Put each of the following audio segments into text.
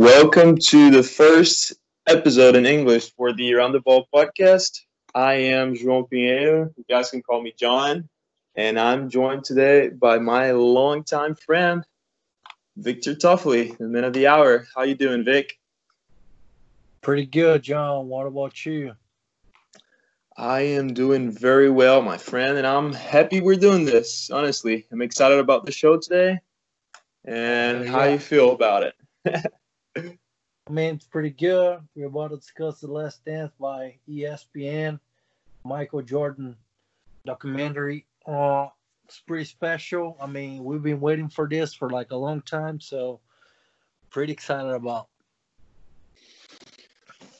Welcome to the first episode in English for the Around the Ball podcast. I am João Pinheiro. You guys can call me John. And I'm joined today by my longtime friend, Victor Toffoli, the man of the hour. How you doing, Vic? Pretty good, John. What about you? I am doing very well, my friend, and I'm happy we're doing this. Honestly, I'm excited about the show today. And how you feel about it? I mean, it's pretty good. We're about to discuss The Last Dance by ESPN, Michael Jordan documentary. Uh, it's pretty special. I mean, we've been waiting for this for like a long time, so pretty excited about.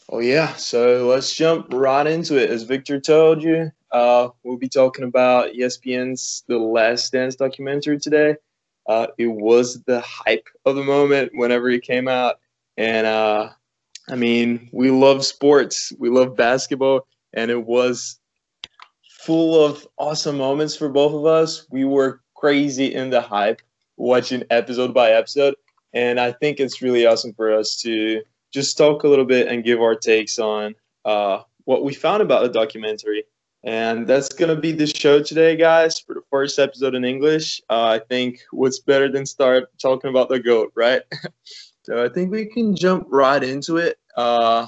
Oh yeah, so let's jump right into it. As Victor told you, uh, we'll be talking about ESPN's The Last Dance documentary today. Uh, it was the hype of the moment whenever it came out, and uh, I mean, we love sports, we love basketball, and it was full of awesome moments for both of us. We were crazy in the hype, watching episode by episode, and I think it's really awesome for us to just talk a little bit and give our takes on uh, what we found about the documentary. And that's going to be the show today, guys, for the first episode in English. Uh, I think what's better than start talking about the GOAT, right? so I think we can jump right into it. Uh,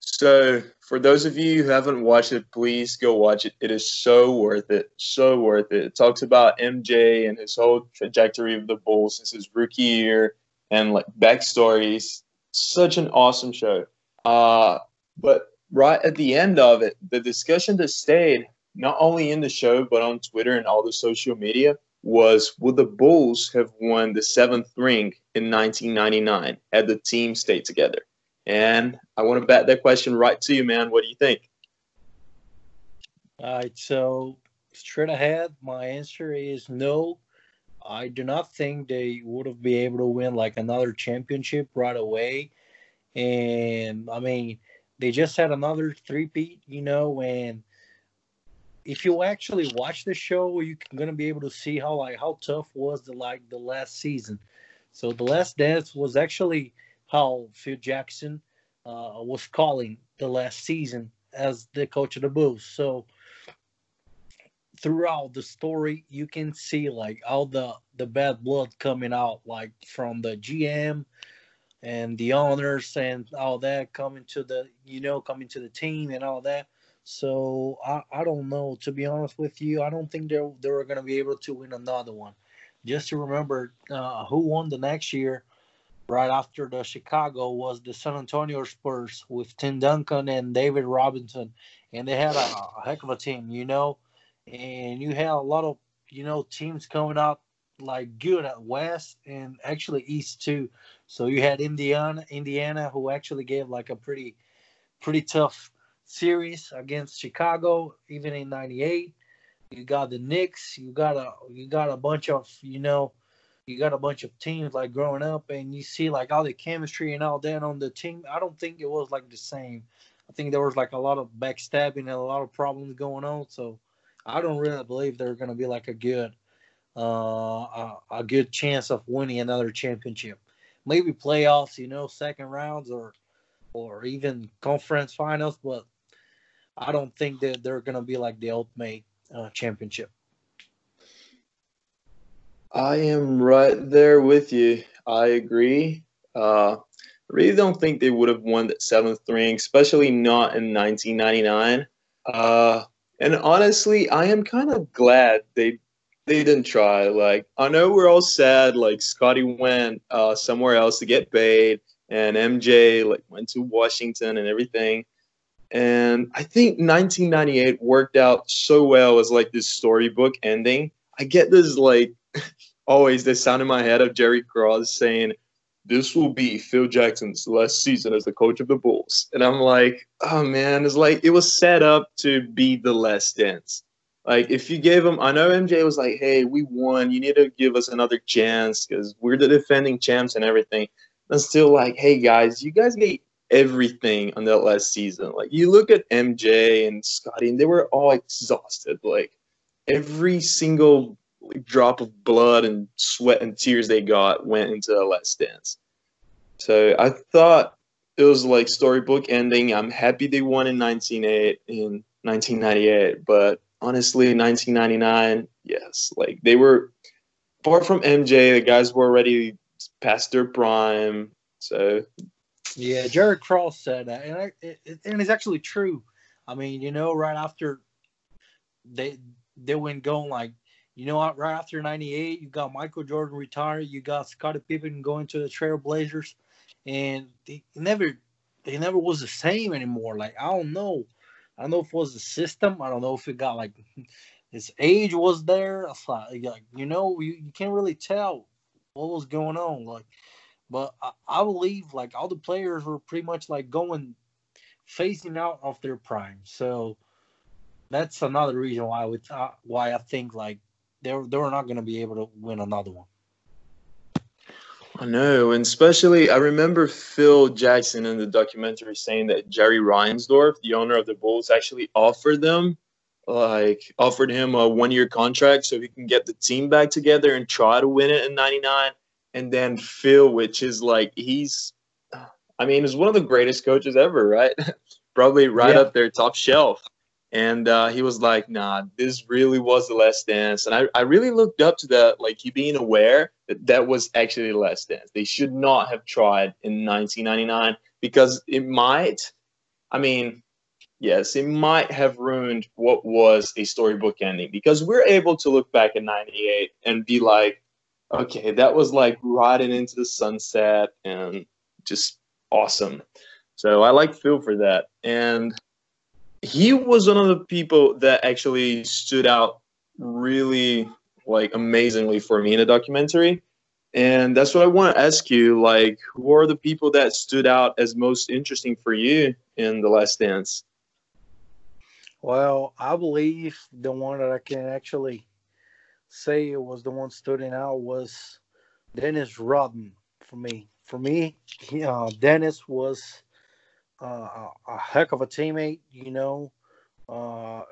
so, for those of you who haven't watched it, please go watch it. It is so worth it. So worth it. It talks about MJ and his whole trajectory of the Bulls since his rookie year and like backstories. Such an awesome show. Uh, but right at the end of it, the discussion that stayed not only in the show but on Twitter and all the social media was would the Bulls have won the seventh ring in 1999 had the team stayed together? And I want to bat that question right to you, man. What do you think? All right, so straight ahead, my answer is no. I do not think they would have been able to win like another championship right away. And I mean, they just had another three-peat, you know, and if you actually watch the show, you're gonna be able to see how like how tough was the like the last season. So the last dance was actually how Phil Jackson uh, was calling the last season as the coach of the Bulls. So throughout the story, you can see like all the the bad blood coming out, like from the GM and the owners and all that coming to the you know coming to the team and all that. So I, I don't know to be honest with you. I don't think they they were going to be able to win another one. Just to remember uh, who won the next year, right after the Chicago was the San Antonio Spurs with Tim Duncan and David Robinson, and they had a, a heck of a team, you know. And you had a lot of you know teams coming out like good at West and actually East too. So you had Indiana, Indiana, who actually gave like a pretty, pretty tough series against Chicago, even in '98. You got the Knicks. You got a you got a bunch of you know, you got a bunch of teams like growing up, and you see like all the chemistry and all that on the team. I don't think it was like the same. I think there was like a lot of backstabbing and a lot of problems going on. So I don't really believe they're going to be like a good, uh, a, a good chance of winning another championship maybe playoffs, you know, second rounds or or even conference finals, but I don't think that they're going to be like the ultimate uh, championship. I am right there with you. I agree. Uh, I really don't think they would have won that seventh ring, especially not in 1999. Uh, and honestly, I am kind of glad they they didn't try. Like I know we're all sad. Like Scottie went uh, somewhere else to get paid, and MJ like went to Washington and everything. And I think 1998 worked out so well as like this storybook ending. I get this like always this sound in my head of Jerry Krause saying, "This will be Phil Jackson's last season as the coach of the Bulls," and I'm like, "Oh man!" It's like it was set up to be the last dance like if you gave him, I know MJ was like, "Hey, we won. You need to give us another chance because we're the defending champs and everything." And still like, "Hey guys, you guys get everything on that last season. Like you look at MJ and Scottie, and they were all exhausted. Like every single like, drop of blood and sweat and tears they got went into the last dance. So I thought it was like storybook ending. I'm happy they won in 1998 in 1998, but honestly, 1999, yes, like they were apart from MJ, the guys were already past their prime. So yeah, Jerry Krause said that, and I, it, and it's actually true. I mean, you know, right after they they went going like, you know right after '98, you got Michael Jordan retired, you got Scottie Pippen going to the Trailblazers, and they never they never was the same anymore. Like I don't know, I don't know if it was the system. I don't know if it got like his age was there. Like, you know, you, you can't really tell what was going on. Like, but I, I believe like all the players were pretty much like going phasing out of their prime. So that's another reason why we uh, why I think like they're they're not going to be able to win another one. I know, and especially I remember Phil Jackson in the documentary saying that Jerry Reinsdorf, the owner of the Bulls, actually offered them like offered him a one year contract so he can get the team back together and try to win it in 99 and then phil which is like he's i mean he's one of the greatest coaches ever right? Probably right yeah. up there top shelf. And uh, he was like nah this really was the last dance. And I, I really looked up to that like you being aware that that was actually the last dance. They should not have tried in 1999 because it might i mean yes, it might have ruined what was a storybook ending because we're able to look back at 98 and be like, okay, that was like riding into the sunset and just awesome. So I like Phil for that. And he was one of the people that actually stood out really like amazingly for me in a documentary. And that's what I want to ask you. Like, who are the people that stood out as most interesting for you in The Last Dance? Well, I believe the one that I can actually say it was the one standing out was Dennis Rodman for me. For me, he, uh, Dennis was uh, a heck of a teammate. You know, uh,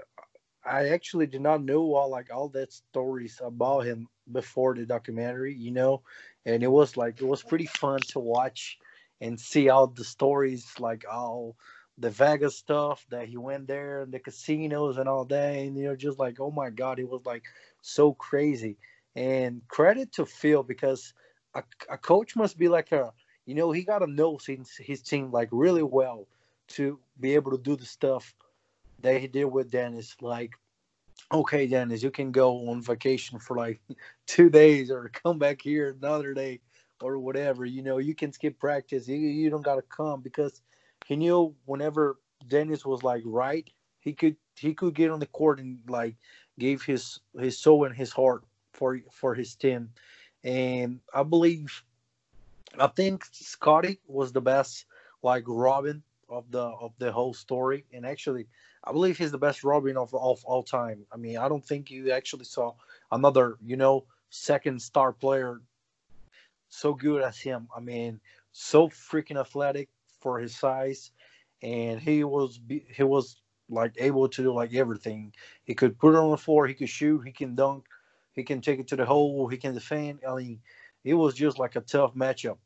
I actually did not know all like all that stories about him before the documentary. You know, and it was like it was pretty fun to watch and see all the stories like all the Vegas stuff that he went there and the casinos and all that, and you're just like, oh my god, it was like so crazy. And credit to Phil because a, a coach must be like a, you know, he got to know his, his team like really well to be able to do the stuff that he did with Dennis. Like, okay, Dennis, you can go on vacation for like two days or come back here another day or whatever. You know, you can skip practice. You, you don't got to come because he knew whenever Dennis was like right, he could he could get on the court and like gave his his soul and his heart for for his team. And I believe I think Scottie was the best like Robin of the of the whole story. And actually I believe he's the best Robin of, of all time. I mean, I don't think you actually saw another, you know, second star player so good as him. I mean, so freaking athletic, for his size, and he was he was like able to do like everything. He could put it on the floor, he could shoot, he can dunk, he can take it to the hole, he can defend. I mean, it was just like a tough matchup.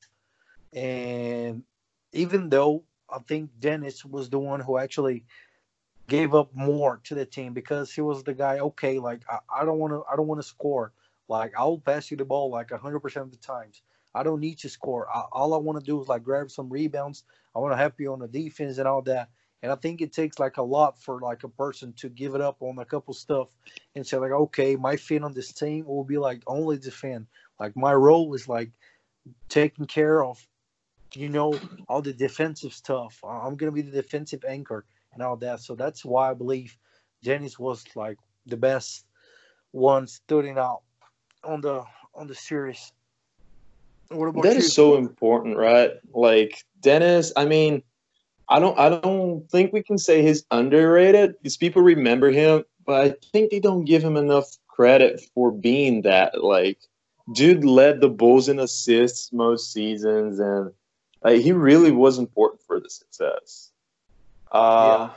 And even though I think Dennis was the one who actually gave up more to the team because he was the guy. Okay, like I, don't want to, I don't want to score. Like I'll pass you the ball like hundred percent of the times. I don't need to score. I, all I want to do is like grab some rebounds. I want to help you on the defense and all that. And I think it takes like a lot for like a person to give it up on a couple stuff and say like, okay, my fit on this team will be like only defend. Like my role is like taking care of, you know, all the defensive stuff. I'm gonna be the defensive anchor and all that. So that's why I believe Dennis was like the best one stood out on the on the series. That is so important, right? Like Dennis, I mean, I don't I don't think we can say he's underrated because people remember him, but I think they don't give him enough credit for being that. Like, dude led the Bulls in assists most seasons, and like, he really was important for the success. Uh, yeah.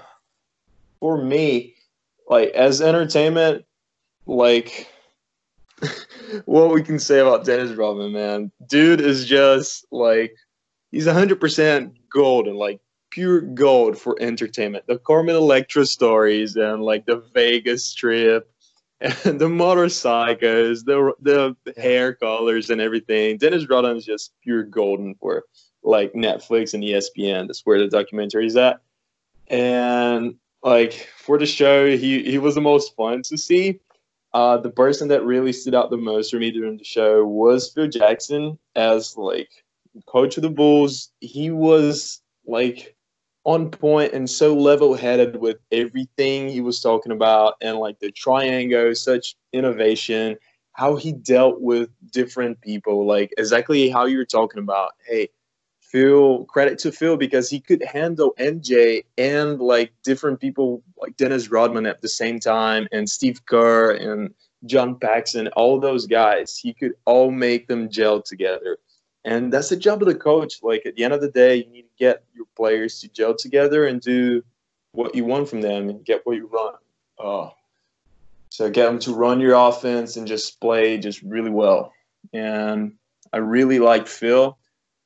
For me, like as entertainment, like what we can say about Dennis Rodman, man. Dude is just like he's 100% golden, like pure gold for entertainment. The Carmen Electra stories and like the Vegas trip and the motorcycles, the the hair colors and everything. Dennis Rodman is just pure golden for like Netflix and ESPN. That's where the documentary is at. And like for the show, he he was the most fun to see. Uh, the person that really stood out the most for me during the show was Phil Jackson as like coach of the Bulls. He was like on point and so level headed with everything he was talking about and like the triangle, such innovation, how he dealt with different people, like exactly how you were talking about. Hey, Phil, credit to Phil because he could handle MJ and like different people like Dennis Rodman at the same time and Steve Kerr and John Paxson, all those guys. He could all make them gel together. And that's the job of the coach. Like at the end of the day, you need to get your players to gel together and do what you want from them and get what you run. Uh, so get them to run your offense and just play just really well. And I really like Phil.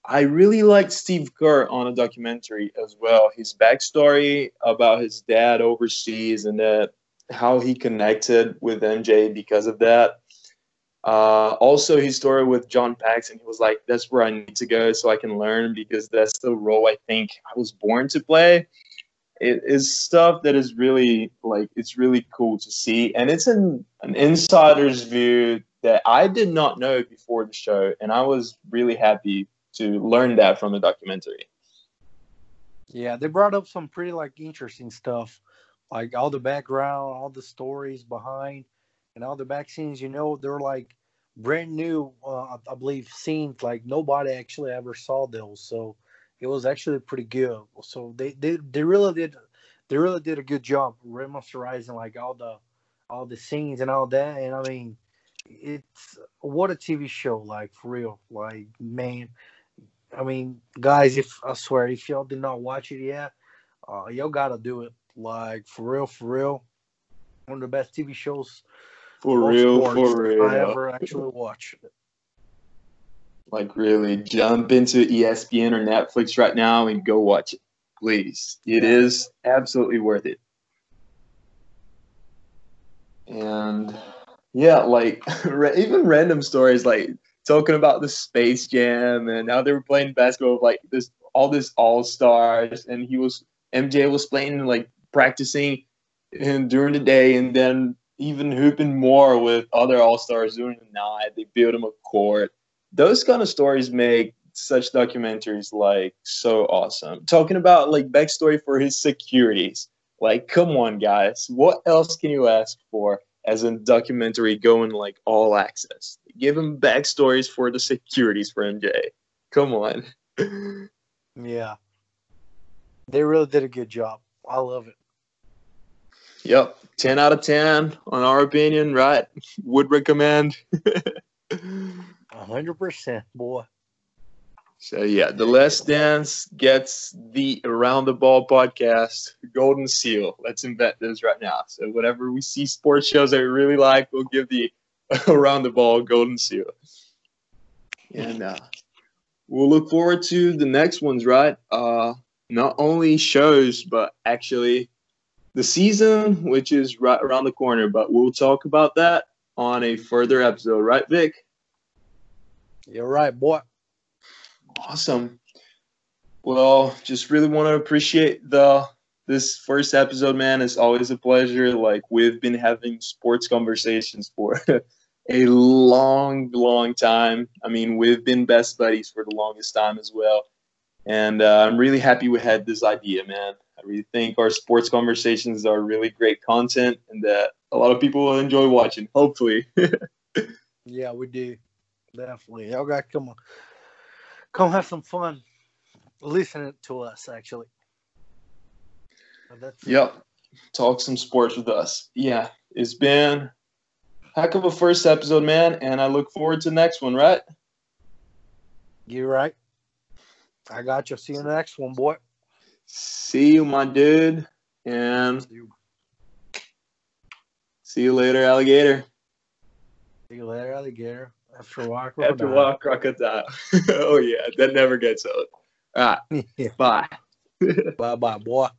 I really liked Steve Kerr on a documentary as well. His backstory about his dad overseas and that how he connected with MJ because of that. Uh, also, his story with John Paxson, he was like, "That's where I need to go so I can learn because that's the role I think I was born to play." It is stuff that is really like it's really cool to see, and it's an an insider's view that I did not know before the show, and I was really happy to learn that from a documentary. Yeah, they brought up some pretty like interesting stuff, like all the background, all the stories behind, and all the back scenes. You know, they're like brand new. Uh, I believe scenes like nobody actually ever saw those, so it was actually pretty good. So they they, they really did they really did a good job remasterizing like all the all the scenes and all that. And I mean, it's what a TV show like for real. Like man, I mean, guys, if I swear, if y'all did not watch it yet, uh, y'all gotta do it. Like for real, for real, one of the best TV shows for real, for real. I ever actually watched. Like really, jump into ESPN or Netflix right now and go watch it, please. It is absolutely worth it. And yeah, like even random stories like talking about the Space Jam and how they were playing basketball with like this all this all stars, and he was MJ was playing like practicing and during the day, and then even hooping more with other all stars during the night. They build him a court. Those kind of stories make such documentaries like so awesome. Talking about like backstory for his securities. Like, come on, guys. What else can you ask for? as a documentary going like all access. Give him backstories for the securities for MJ. Come on. yeah. They really did a good job. I love it. Yep. 10 out of 10 on our opinion, right? Would recommend. 100%, boy. So yeah, the Last Dance gets the Around the Ball podcast Golden Seal. Let's invent this right now. So whatever we see sports shows that we really like, we'll give the Around the Ball Golden Seal. And uh, we'll look forward to the next ones, right? Uh, not only shows, but actually the season, which is right around the corner. But we'll talk about that on a further episode, right, Vic? You're right, boy. Awesome. Well, just really want to appreciate the this first episode, man. It's always a pleasure. Like we've been having sports conversations for a long, long time. I mean, we've been best buddies for the longest time as well. And uh, I'm really happy we had this idea, man. I really think our sports conversations are really great content and that a lot of people will enjoy watching, hopefully. yeah, we do. Definitely. Y'all got to come on come have some fun listening to us actually. Yep. Talk some sports with us. Yeah. It's been heck of a first episode, man, and I look forward to the next one, right? You're right. I got you. See you in the next one, boy. See you, my dude. And see you, see you later, alligator. See you later, alligator. After walk. After walk, crocodile. oh, yeah. That never gets old. All right. Yeah. Bye. bye bye, boy.